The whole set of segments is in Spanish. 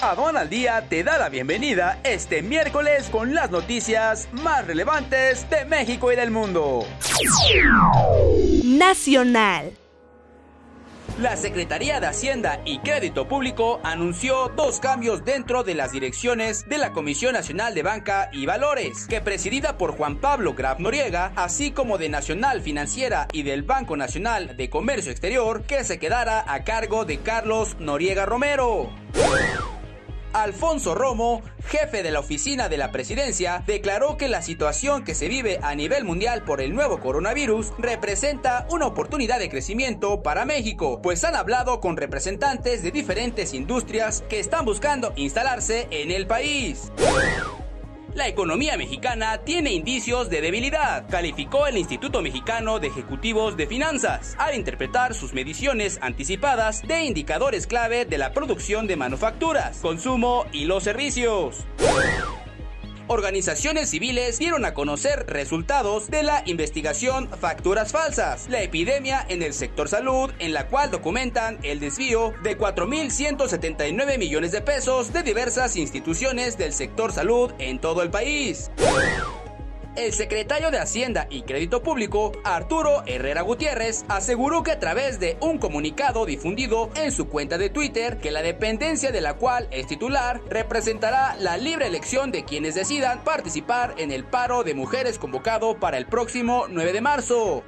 Aduan al Día te da la bienvenida este miércoles con las noticias más relevantes de México y del mundo. Nacional. La Secretaría de Hacienda y Crédito Público anunció dos cambios dentro de las direcciones de la Comisión Nacional de Banca y Valores, que presidida por Juan Pablo Graf Noriega, así como de Nacional Financiera y del Banco Nacional de Comercio Exterior, que se quedara a cargo de Carlos Noriega Romero. Alfonso Romo, jefe de la oficina de la presidencia, declaró que la situación que se vive a nivel mundial por el nuevo coronavirus representa una oportunidad de crecimiento para México, pues han hablado con representantes de diferentes industrias que están buscando instalarse en el país. La economía mexicana tiene indicios de debilidad, calificó el Instituto Mexicano de Ejecutivos de Finanzas, al interpretar sus mediciones anticipadas de indicadores clave de la producción de manufacturas, consumo y los servicios organizaciones civiles dieron a conocer resultados de la investigación Facturas Falsas, la epidemia en el sector salud, en la cual documentan el desvío de 4.179 millones de pesos de diversas instituciones del sector salud en todo el país. El secretario de Hacienda y Crédito Público, Arturo Herrera Gutiérrez, aseguró que a través de un comunicado difundido en su cuenta de Twitter, que la dependencia de la cual es titular representará la libre elección de quienes decidan participar en el paro de mujeres convocado para el próximo 9 de marzo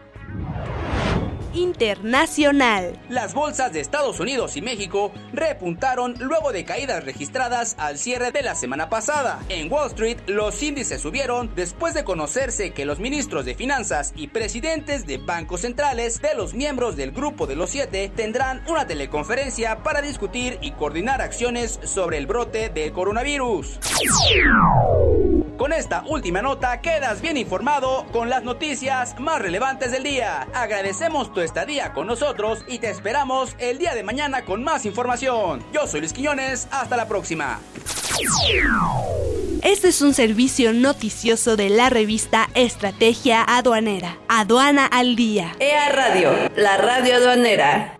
internacional. Las bolsas de Estados Unidos y México repuntaron luego de caídas registradas al cierre de la semana pasada. En Wall Street, los índices subieron después de conocerse que los ministros de Finanzas y presidentes de bancos centrales de los miembros del Grupo de los Siete tendrán una teleconferencia para discutir y coordinar acciones sobre el brote del coronavirus. Con esta última nota quedas bien informado con las noticias más relevantes del día. Agradecemos tu estadía con nosotros y te esperamos el día de mañana con más información. Yo soy Luis Quiñones, hasta la próxima. Este es un servicio noticioso de la revista Estrategia Aduanera. Aduana al Día. EA Radio, la radio aduanera.